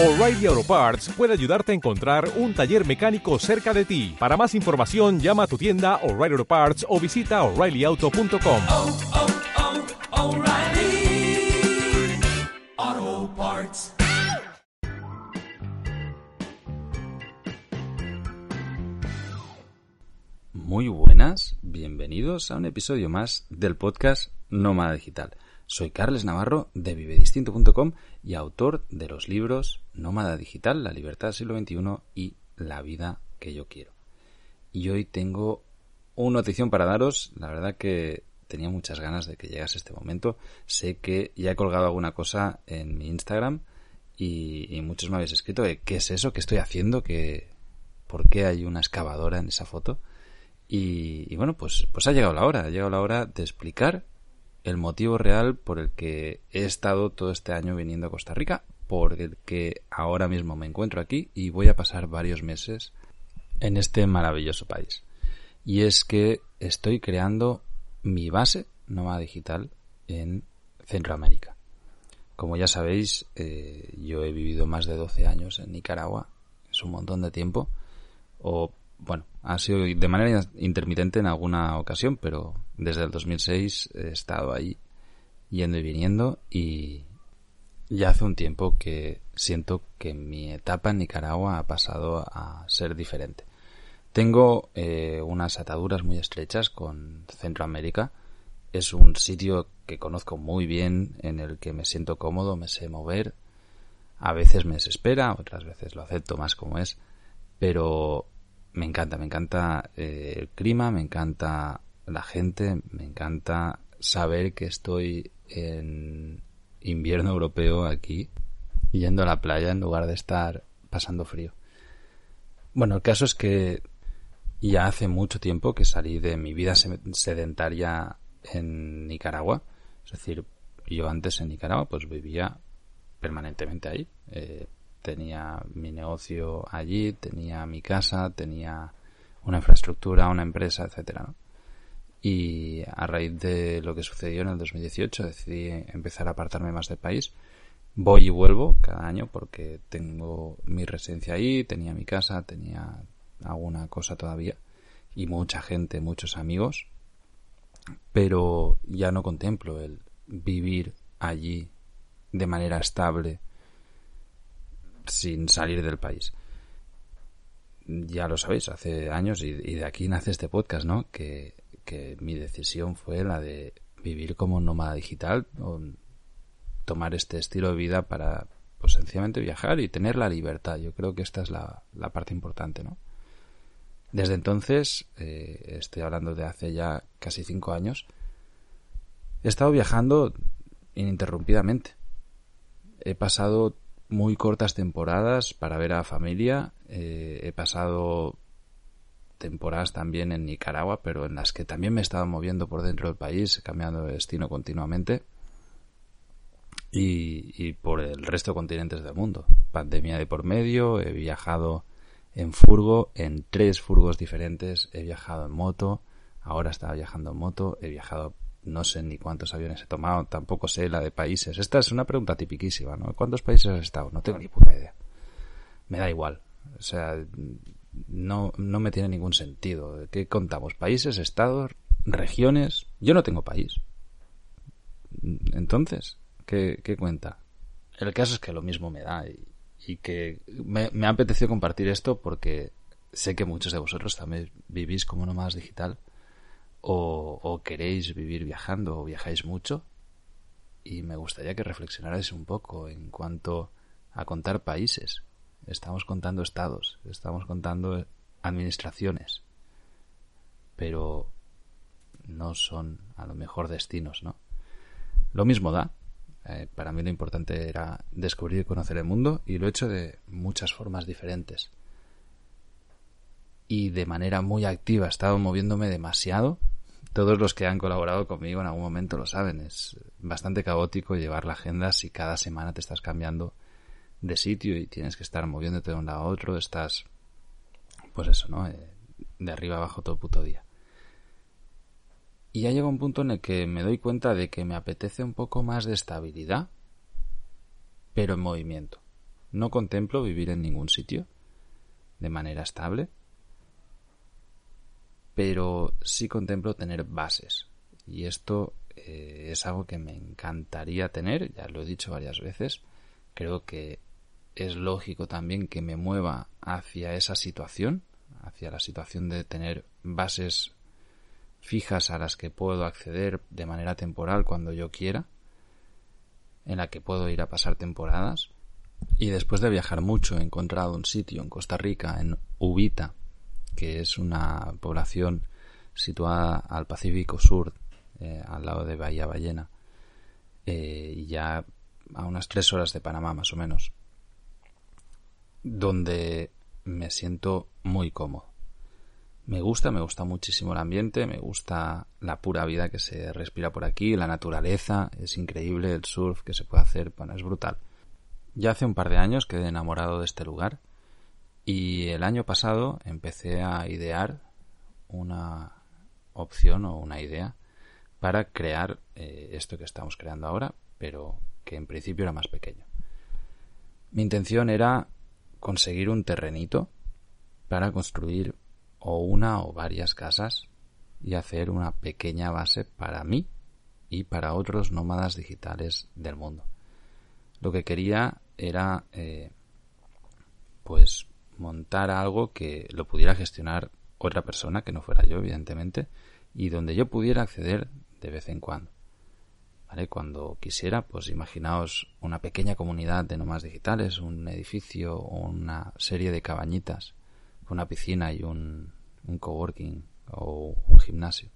O'Reilly Auto Parts puede ayudarte a encontrar un taller mecánico cerca de ti. Para más información, llama a tu tienda O'Reilly Auto Parts o visita oreillyauto.com. oh, oh, O'Reilly Auto Parts. Muy buenas, bienvenidos a un episodio más del podcast Nómada Digital. Soy Carles Navarro de vivedistinto.com y autor de los libros Nómada Digital, La libertad del siglo XXI y La vida que yo quiero. Y hoy tengo una notición para daros, la verdad que tenía muchas ganas de que llegase este momento. Sé que ya he colgado alguna cosa en mi Instagram y, muchos me habéis escrito qué es eso, qué estoy haciendo, que por qué hay una excavadora en esa foto. Y, y, bueno, pues, pues ha llegado la hora, ha llegado la hora de explicar el motivo real por el que he estado todo este año viniendo a Costa Rica, por el que ahora mismo me encuentro aquí y voy a pasar varios meses en este maravilloso país. Y es que estoy creando mi base nómada digital en Centroamérica. Como ya sabéis, eh, yo he vivido más de 12 años en Nicaragua, es un montón de tiempo, o bueno, ha sido de manera intermitente en alguna ocasión, pero desde el 2006 he estado ahí yendo y viniendo y ya hace un tiempo que siento que mi etapa en Nicaragua ha pasado a ser diferente. Tengo eh, unas ataduras muy estrechas con Centroamérica. Es un sitio que conozco muy bien, en el que me siento cómodo, me sé mover. A veces me desespera, otras veces lo acepto más como es, pero me encanta, me encanta eh, el clima, me encanta la gente, me encanta saber que estoy en invierno europeo aquí, yendo a la playa en lugar de estar pasando frío. Bueno, el caso es que ya hace mucho tiempo que salí de mi vida sedentaria en Nicaragua. Es decir, yo antes en Nicaragua pues vivía permanentemente ahí. Eh, tenía mi negocio allí, tenía mi casa, tenía una infraestructura, una empresa, etcétera. Y a raíz de lo que sucedió en el 2018 decidí empezar a apartarme más del país. Voy y vuelvo cada año porque tengo mi residencia ahí, tenía mi casa, tenía alguna cosa todavía y mucha gente, muchos amigos, pero ya no contemplo el vivir allí de manera estable sin salir del país. Ya lo sabéis, hace años, y, de aquí nace este podcast, ¿no? Que, que, mi decisión fue la de vivir como nómada digital, o tomar este estilo de vida para, pues sencillamente viajar y tener la libertad. Yo creo que esta es la, la parte importante, ¿no? Desde entonces, eh, estoy hablando de hace ya casi cinco años, he estado viajando ininterrumpidamente. He pasado muy cortas temporadas para ver a familia. Eh, he pasado temporadas también en Nicaragua, pero en las que también me he estado moviendo por dentro del país, cambiando de destino continuamente. Y, por el resto de continentes del mundo. Pandemia de por medio, he viajado en furgo, en tres furgos diferentes, he viajado en moto, ahora estaba viajando en moto, he viajado no sé ni cuántos aviones he tomado, tampoco sé la de países. Esta es una pregunta tipiquísima, ¿no? ¿Cuántos países has estado? No tengo ni puta idea. Me da igual. O sea, no, no me tiene ningún sentido. ¿Qué contamos? ¿Países, estados, regiones? Yo no tengo país. Entonces, ¿qué, qué cuenta? El caso es que lo mismo me da y, que me, me ha apetecido compartir esto porque sé que muchos de vosotros también vivís como nómadas digital o, o, queréis vivir viajando o viajáis mucho y me gustaría que reflexionarais un poco en cuanto a contar países. Estamos contando estados, estamos contando administraciones, pero no son a lo mejor destinos, ¿no? Lo mismo da. Eh, para mí lo importante era descubrir y conocer el mundo y lo he hecho de muchas formas diferentes. Y de manera muy activa, he estado moviéndome demasiado todos los que han colaborado conmigo en algún momento lo saben. Es bastante caótico llevar la agenda si cada semana te estás cambiando de sitio y tienes que estar moviéndote de un lado a otro. Estás, pues eso, ¿no? Eh, de arriba abajo todo el puto día. Y ya llega un punto en el que me doy cuenta de que me apetece un poco más de estabilidad, pero en movimiento. No contemplo vivir en ningún sitio de manera estable, pero sí contemplo tener bases. Y esto eh, es algo que me encantaría tener, ya lo he dicho varias veces. Creo que es lógico también que me mueva hacia esa situación, hacia la situación de tener bases fijas a las que puedo acceder de manera temporal cuando yo quiera, en la que puedo ir a pasar temporadas. Y después de viajar mucho he encontrado un sitio en Costa Rica, en Ubita, que es una población situada al Pacífico Sur, eh, al lado de Bahía Ballena, eh, y ya a unas tres horas de Panamá más o menos, donde me siento muy cómodo. Me gusta, me gusta muchísimo el ambiente, me gusta la pura vida que se respira por aquí, la naturaleza, es increíble el surf que se puede hacer, bueno, es brutal. Ya hace un par de años quedé enamorado de este lugar y el año pasado empecé a idear una opción o una idea para crear eh, esto que estamos creando ahora, pero que en principio era más pequeño. Mi intención era conseguir un terrenito para construir o una o varias casas y hacer una pequeña base para mí y para otros nómadas digitales del mundo. Lo que quería era eh, pues montar algo que lo pudiera gestionar otra persona que no fuera yo evidentemente y donde yo pudiera acceder de vez en cuando. ¿Vale? Cuando quisiera, pues imaginaos una pequeña comunidad de nómadas digitales, un edificio o una serie de cabañitas una piscina y un, un coworking o un gimnasio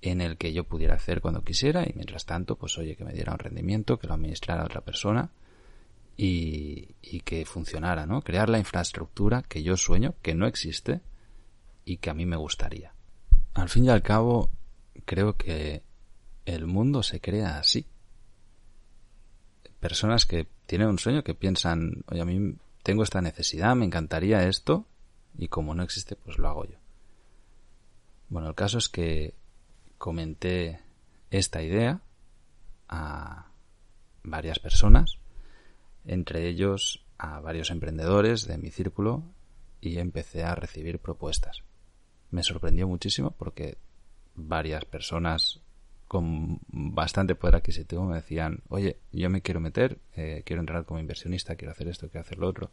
en el que yo pudiera hacer cuando quisiera y mientras tanto, pues oye, que me diera un rendimiento, que lo administrara otra persona y, y que funcionara, ¿no? Crear la infraestructura que yo sueño, que no existe y que a mí me gustaría. Al fin y al cabo, creo que el mundo se crea así. Personas que tienen un sueño, que piensan, oye, a mí tengo esta necesidad, me encantaría esto, y como no existe, pues lo hago yo. Bueno, el caso es que comenté esta idea a varias personas, entre ellos a varios emprendedores de mi círculo y empecé a recibir propuestas. Me sorprendió muchísimo porque varias personas con bastante poder adquisitivo me decían, oye, yo me quiero meter, eh, quiero entrar como inversionista, quiero hacer esto, quiero hacer lo otro.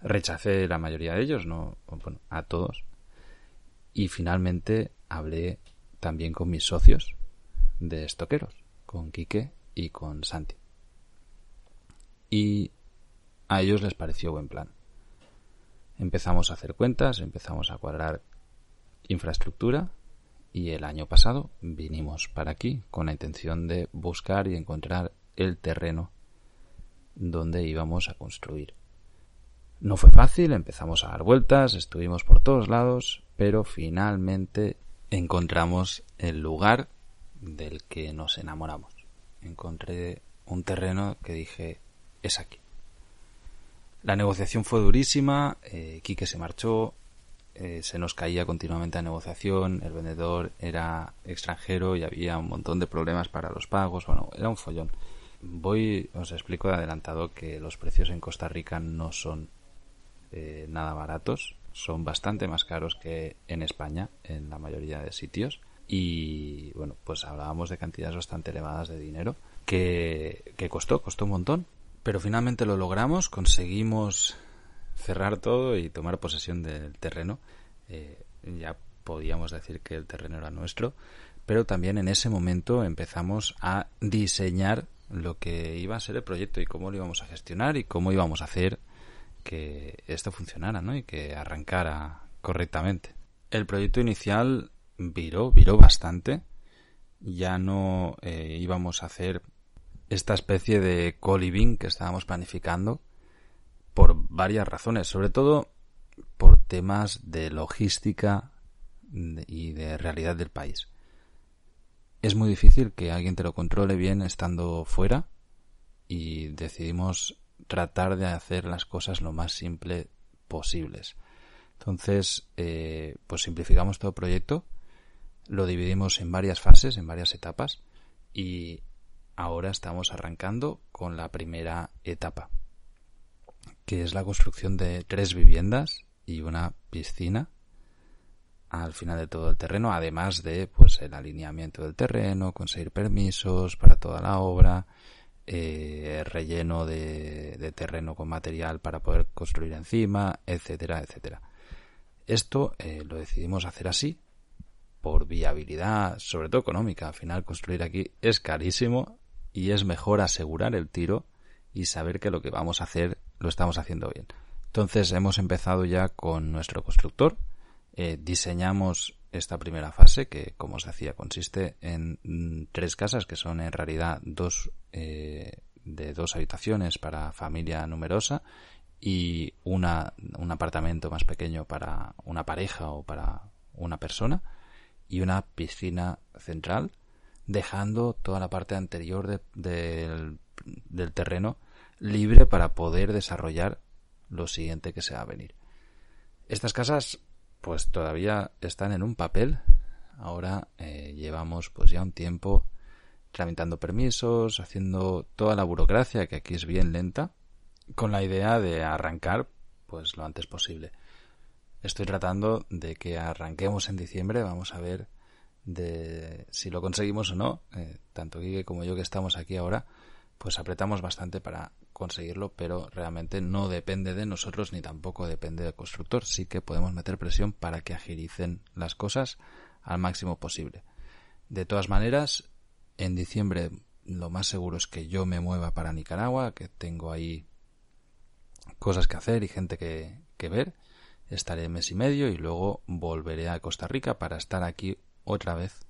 Rechacé la mayoría de ellos, no, bueno, a todos. Y finalmente hablé también con mis socios de estoqueros, con Quique y con Santi. Y a ellos les pareció buen plan. Empezamos a hacer cuentas, empezamos a cuadrar infraestructura y el año pasado vinimos para aquí con la intención de buscar y encontrar el terreno donde íbamos a construir. No fue fácil, empezamos a dar vueltas, estuvimos por todos lados, pero finalmente encontramos el lugar del que nos enamoramos. Encontré un terreno que dije, es aquí. La negociación fue durísima, eh, Quique se marchó, eh, se nos caía continuamente la negociación, el vendedor era extranjero y había un montón de problemas para los pagos, bueno, era un follón. Voy, os explico de adelantado que los precios en Costa Rica no son eh, nada baratos, son bastante más caros que en España, en la mayoría de sitios. Y bueno, pues hablábamos de cantidades bastante elevadas de dinero que, que costó, costó un montón. Pero finalmente lo logramos, conseguimos cerrar todo y tomar posesión del terreno. Eh, ya podíamos decir que el terreno era nuestro, pero también en ese momento empezamos a diseñar lo que iba a ser el proyecto y cómo lo íbamos a gestionar y cómo íbamos a hacer que esto funcionara, ¿no? Y que arrancara correctamente. El proyecto inicial viró, viró bastante. Ya no eh, íbamos a hacer esta especie de co-living que estábamos planificando por varias razones, sobre todo por temas de logística y de realidad del país. Es muy difícil que alguien te lo controle bien estando fuera y decidimos tratar de hacer las cosas lo más simple posibles. Entonces, eh, pues simplificamos todo el proyecto, lo dividimos en varias fases, en varias etapas y ahora estamos arrancando con la primera etapa. Que es la construcción de tres viviendas y una piscina al final de todo el terreno, además de pues el alineamiento del terreno, conseguir permisos para toda la obra, eh, relleno de, terreno con material para poder construir encima, etcétera, etcétera. Esto eh, lo decidimos hacer así por viabilidad, sobre todo económica. Al final construir aquí es carísimo y es mejor asegurar el tiro y saber que lo que vamos a hacer lo estamos haciendo bien. Entonces hemos empezado ya con nuestro constructor, eh, diseñamos esta primera fase que, como os decía, consiste en mm, tres casas que son en realidad dos eh, de dos habitaciones para familia numerosa y una, un apartamento más pequeño para una pareja o para una persona y una piscina central dejando toda la parte anterior del, del terreno libre para poder desarrollar lo siguiente que se va a venir. Estas casas pues todavía están en un papel. Ahora eh, llevamos pues ya un tiempo tramitando permisos, haciendo toda la burocracia que aquí es bien lenta, con la idea de arrancar pues lo antes posible. Estoy tratando de que arranquemos en diciembre, vamos a ver de si lo conseguimos o no, eh, tanto Guille como yo que estamos aquí ahora, pues apretamos bastante para conseguirlo, pero realmente no depende de nosotros ni tampoco depende del constructor. Sí que podemos meter presión para que agilicen las cosas al máximo posible. De todas maneras, en diciembre lo más seguro es que yo me mueva para Nicaragua, que tengo ahí cosas que hacer y gente que, que ver. Estaré mes y medio y luego volveré a Costa Rica para estar aquí otra vez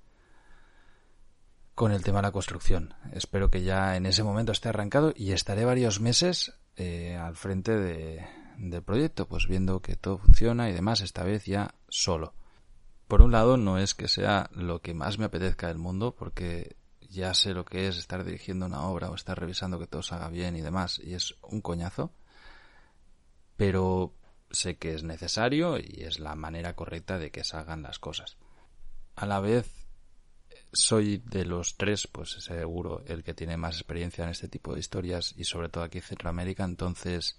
con el tema de la construcción. Espero que ya en ese momento esté arrancado y estaré varios meses eh, al frente de, del proyecto, pues viendo que todo funciona y demás, esta vez ya solo. Por un lado, no es que sea lo que más me apetezca del mundo, porque ya sé lo que es estar dirigiendo una obra o estar revisando que todo se haga bien y demás, y es un coñazo. Pero sé que es necesario y es la manera correcta de que se hagan las cosas. A la vez, soy de los tres, pues seguro, el que tiene más experiencia en este tipo de historias y sobre todo aquí en Centroamérica, entonces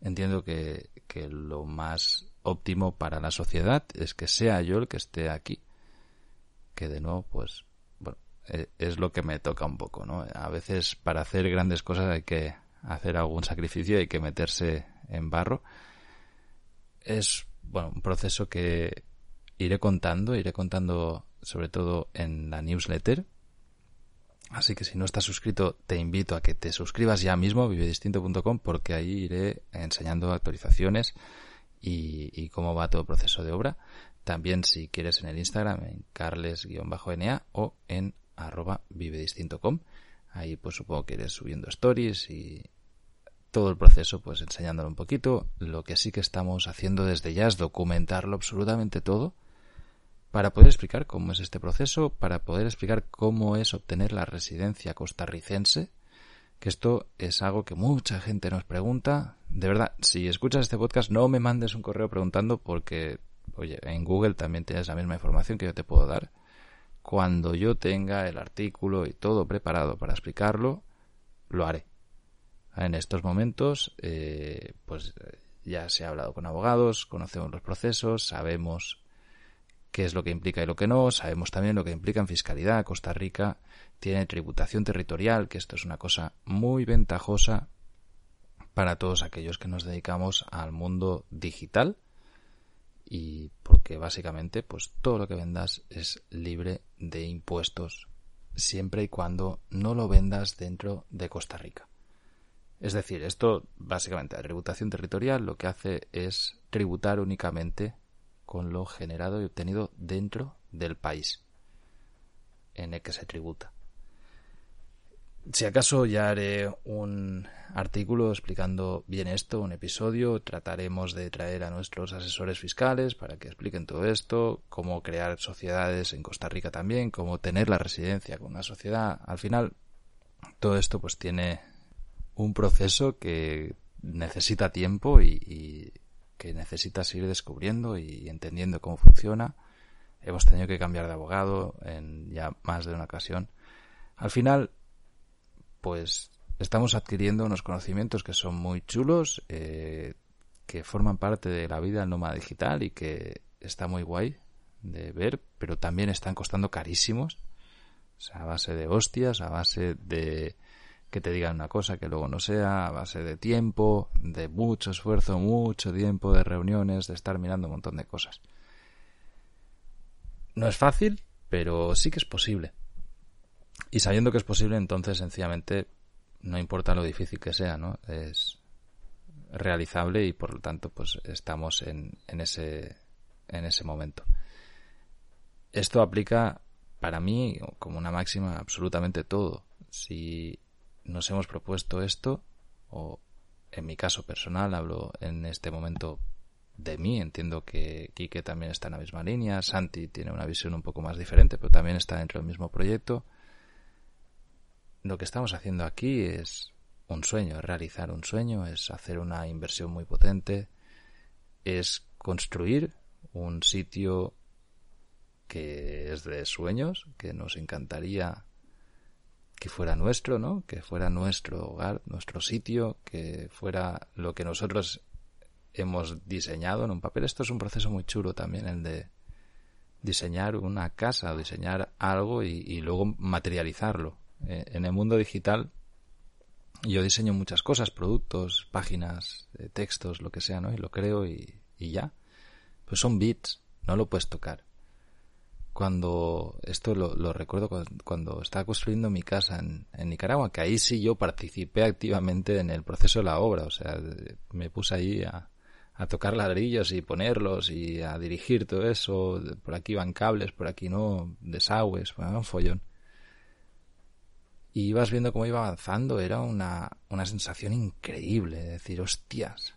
entiendo que, que lo más óptimo para la sociedad es que sea yo el que esté aquí. Que de nuevo, pues, bueno, e, es lo que me toca un poco, ¿no? A veces para hacer grandes cosas hay que hacer algún sacrificio, hay que meterse en barro. Es, bueno, un proceso que iré contando, iré contando sobre todo en la newsletter. Así que si no estás suscrito, te invito a que te suscribas ya mismo, vivedistinto.com, porque ahí iré enseñando actualizaciones y, cómo va todo el proceso de obra. También si quieres en el Instagram, en carles-na o en arroba vivedistinto.com. Ahí pues supongo que iré subiendo stories y todo el proceso pues enseñándolo un poquito. Lo que sí que estamos haciendo desde ya es documentarlo absolutamente todo para poder explicar cómo es este proceso, para poder explicar cómo es obtener la residencia costarricense, que esto es algo que mucha gente nos pregunta. De verdad, si escuchas este podcast, no me mandes un correo preguntando porque, oye, en Google también tienes la misma información que yo te puedo dar. Cuando yo tenga el artículo y todo preparado para explicarlo, lo haré. En estos momentos, eh, pues ya se ha hablado con abogados, conocemos los procesos, sabemos qué es lo que implica y lo que no. Sabemos también lo que implica en fiscalidad. Costa Rica tiene tributación territorial, que esto es una cosa muy ventajosa para todos aquellos que nos dedicamos al mundo digital y porque básicamente pues todo lo que vendas es libre de impuestos siempre y cuando no lo vendas dentro de Costa Rica. Es decir, esto básicamente la tributación territorial lo que hace es tributar únicamente con lo generado y obtenido dentro del país en el que se tributa. Si acaso ya haré un artículo explicando bien esto, un episodio, trataremos de traer a nuestros asesores fiscales para que expliquen todo esto, cómo crear sociedades en Costa Rica también, cómo tener la residencia con una sociedad. Al final, todo esto pues tiene un proceso que necesita tiempo y, que necesitas ir descubriendo y entendiendo cómo funciona. Hemos tenido que cambiar de abogado en ya más de una ocasión. Al final, pues estamos adquiriendo unos conocimientos que son muy chulos, eh, que forman parte de la vida nómada digital y que está muy guay de ver, pero también están costando carísimos. O sea, a base de hostias, a base de que te digan una cosa que luego no sea, a base de tiempo, de mucho esfuerzo, mucho tiempo, de reuniones, de estar mirando un montón de cosas. No es fácil, pero sí que es posible. Y sabiendo que es posible, entonces sencillamente no importa lo difícil que sea, ¿no? Es realizable y por lo tanto pues estamos en, en ese en ese momento. Esto aplica para mí como una máxima absolutamente todo. Si nos hemos propuesto esto, o en mi caso personal, hablo en este momento de mí, entiendo que Quique también está en la misma línea, Santi tiene una visión un poco más diferente, pero también está dentro del mismo proyecto. Lo que estamos haciendo aquí es un sueño, es realizar un sueño, es hacer una inversión muy potente, es construir un sitio que es de sueños, que nos encantaría que fuera nuestro, ¿no? Que fuera nuestro hogar, nuestro sitio, que fuera lo que nosotros hemos diseñado en un papel. Esto es un proceso muy chulo también, el de diseñar una casa o diseñar algo y, luego materializarlo. Eh, en el mundo digital yo diseño muchas cosas, productos, páginas, eh, textos, lo que sea, ¿no? Y lo creo y, y ya. Pues son bits, no lo puedes tocar cuando esto lo, recuerdo cuando, estaba construyendo mi casa en, Nicaragua, que ahí sí yo participé activamente en el proceso de la obra, o sea, me puse ahí a, tocar ladrillos y ponerlos y a dirigir todo eso, por aquí van cables, por aquí no, desagües, un follón. Y ibas viendo cómo iba avanzando, era una, una sensación increíble, de decir, hostias,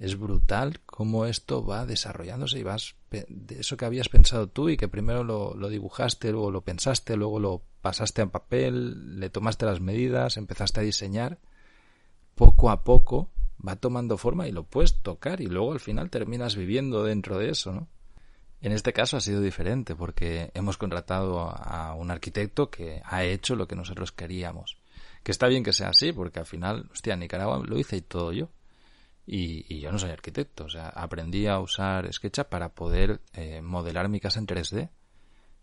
es brutal cómo esto va desarrollándose y vas de eso que habías pensado tú y que primero lo, dibujaste, luego lo pensaste, luego lo pasaste a papel, le tomaste las medidas, empezaste a diseñar, poco a poco va tomando forma y lo puedes tocar y luego al final terminas viviendo dentro de eso, ¿no? En este caso ha sido diferente porque hemos contratado a un arquitecto que ha hecho lo que nosotros queríamos. Que está bien que sea así porque al final, hostia, Nicaragua lo hice y todo yo. Y, yo no soy arquitecto, o sea, aprendí a usar SketchUp para poder eh, modelar mi casa en 3D.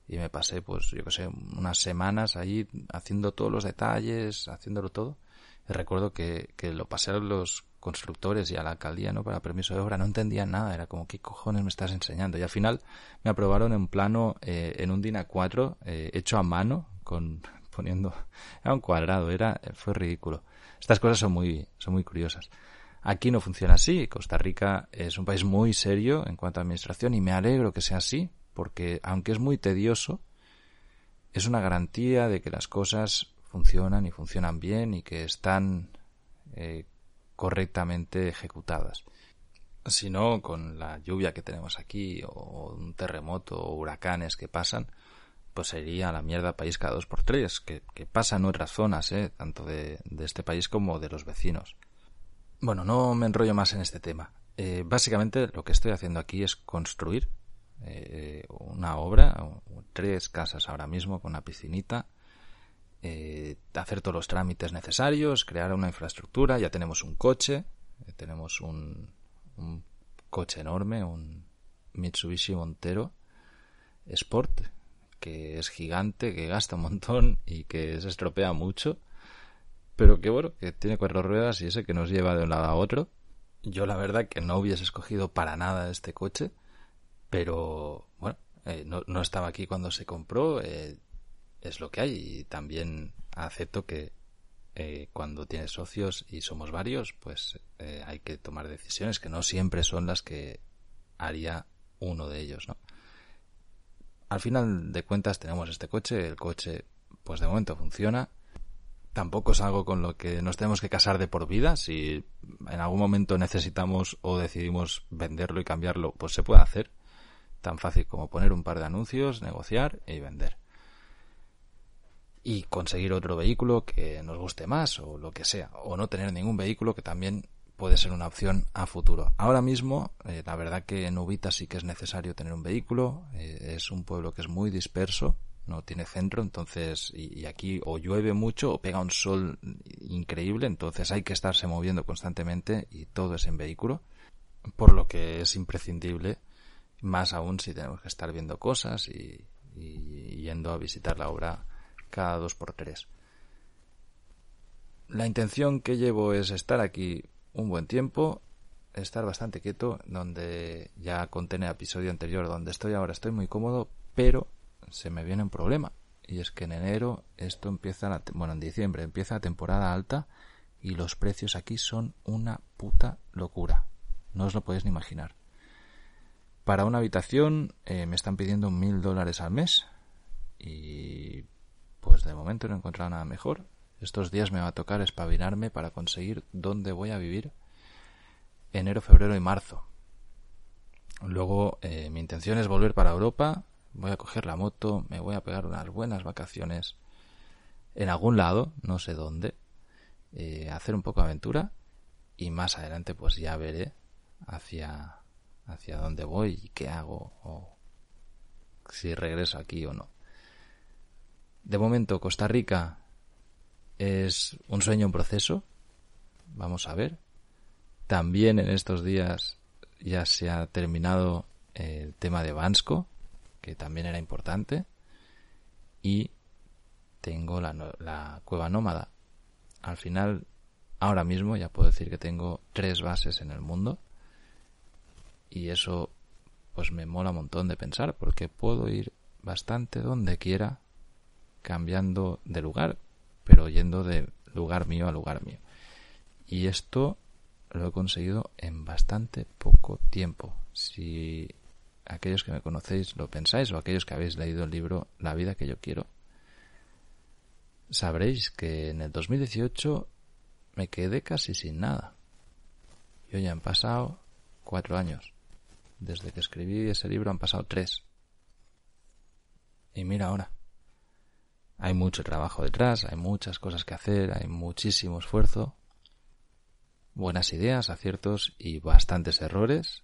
Y me pasé, pues, yo qué sé, unas semanas ahí haciendo todos los detalles, haciéndolo todo. Y recuerdo que, que lo pasé a los constructores y a la alcaldía, ¿no? Para permiso de obra, no entendían nada, era como, ¿qué cojones me estás enseñando? Y al final me aprobaron en plano, eh, en un DIN A4, eh, hecho a mano, con, poniendo, era un cuadrado, era, fue ridículo. Estas cosas son muy, son muy curiosas. Aquí no funciona así. Costa Rica es un país muy serio en cuanto a administración y me alegro que sea así, porque aunque es muy tedioso, es una garantía de que las cosas funcionan y funcionan bien y que están eh, correctamente ejecutadas. Si no, con la lluvia que tenemos aquí, o un terremoto, o huracanes que pasan, pues sería la mierda país cada dos por tres, que, pasa en otras zonas, ¿eh? tanto de este país como de los vecinos. Bueno, no me enrollo más en este tema. Eh, básicamente lo que estoy haciendo aquí es construir eh, una obra, tres casas ahora mismo con una piscinita, eh, hacer todos los trámites necesarios, crear una infraestructura, ya tenemos un coche, tenemos un, un coche enorme, un Mitsubishi Montero Sport, que es gigante, que gasta un montón y que se estropea mucho pero que bueno, que tiene cuatro ruedas y ese que nos lleva de un lado a otro. Yo la verdad que no hubiese escogido para nada este coche, pero bueno, eh, no, no, estaba aquí cuando se compró, eh, es lo que hay y también acepto que eh, cuando tienes socios y somos varios, pues hay que tomar decisiones que no siempre son las que haría uno de ellos, ¿no? Al final de cuentas tenemos este coche, el coche pues de momento funciona, tampoco es algo con lo que nos tenemos que casar de por vida. Si en algún momento necesitamos o decidimos venderlo y cambiarlo, pues se puede hacer. Tan fácil como poner un par de anuncios, negociar y vender. Y conseguir otro vehículo que nos guste más o lo que sea. O no tener ningún vehículo que también puede ser una opción a futuro. Ahora mismo, eh, la verdad que en Ubita sí que es necesario tener un vehículo. Eh, es un pueblo que es muy disperso no tiene centro, entonces, y, aquí o llueve mucho o pega un sol increíble, entonces hay que estarse moviendo constantemente y todo es en vehículo, por lo que es imprescindible, más aún si tenemos que estar viendo cosas y, y yendo a visitar la obra cada dos por tres. La intención que llevo es estar aquí un buen tiempo, estar bastante quieto, donde ya conté en el episodio anterior donde estoy ahora, estoy muy cómodo, pero se me viene un problema. Y es que en enero esto empieza, la, bueno, en diciembre empieza la temporada alta y los precios aquí son una puta locura. No os lo podéis ni imaginar. Para una habitación eh, me están pidiendo mil dólares al mes y pues de momento no he encontrado nada mejor. Estos días me va a tocar espabilarme para conseguir dónde voy a vivir enero, febrero y marzo. Luego eh, mi intención es volver para Europa, voy a coger la moto, me voy a pegar unas buenas vacaciones en algún lado, no sé dónde, eh, hacer un poco de aventura y más adelante pues ya veré hacia hacia dónde voy y qué hago o si regreso aquí o no. De momento Costa Rica es un sueño en proceso. Vamos a ver. También en estos días ya se ha terminado el tema de Bansco, que también era importante. Y tengo la, la cueva nómada. Al final, ahora mismo ya puedo decir que tengo tres bases en el mundo. Y eso pues me mola un montón de pensar porque puedo ir bastante donde quiera cambiando de lugar, pero yendo de lugar mío a lugar mío. Y esto lo he conseguido en bastante poco tiempo. Si aquellos que me conocéis lo pensáis o aquellos que habéis leído el libro La vida que yo quiero, sabréis que en el 2018 me quedé casi sin nada. Y hoy han pasado cuatro años. Desde que escribí ese libro han pasado tres. Y mira ahora. Hay mucho trabajo detrás, hay muchas cosas que hacer, hay muchísimo esfuerzo, buenas ideas, aciertos y bastantes errores,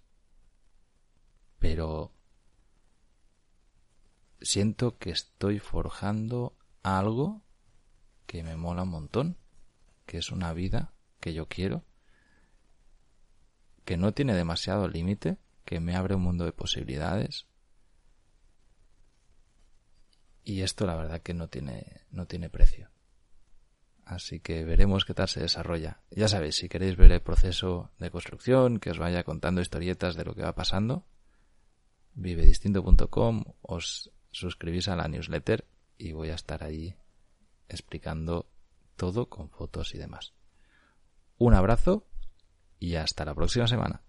pero siento que estoy forjando algo que me mola un montón, que es una vida que yo quiero, que no tiene demasiado límite, que me abre un mundo de posibilidades y esto la verdad que no tiene, no tiene precio. Así que veremos qué tal se desarrolla. Ya sabéis, si queréis ver el proceso de construcción, que os vaya contando historietas de lo que va pasando, vivedistinto.com, os suscribís a la newsletter y voy a estar ahí explicando todo con fotos y demás. Un abrazo y hasta la próxima semana.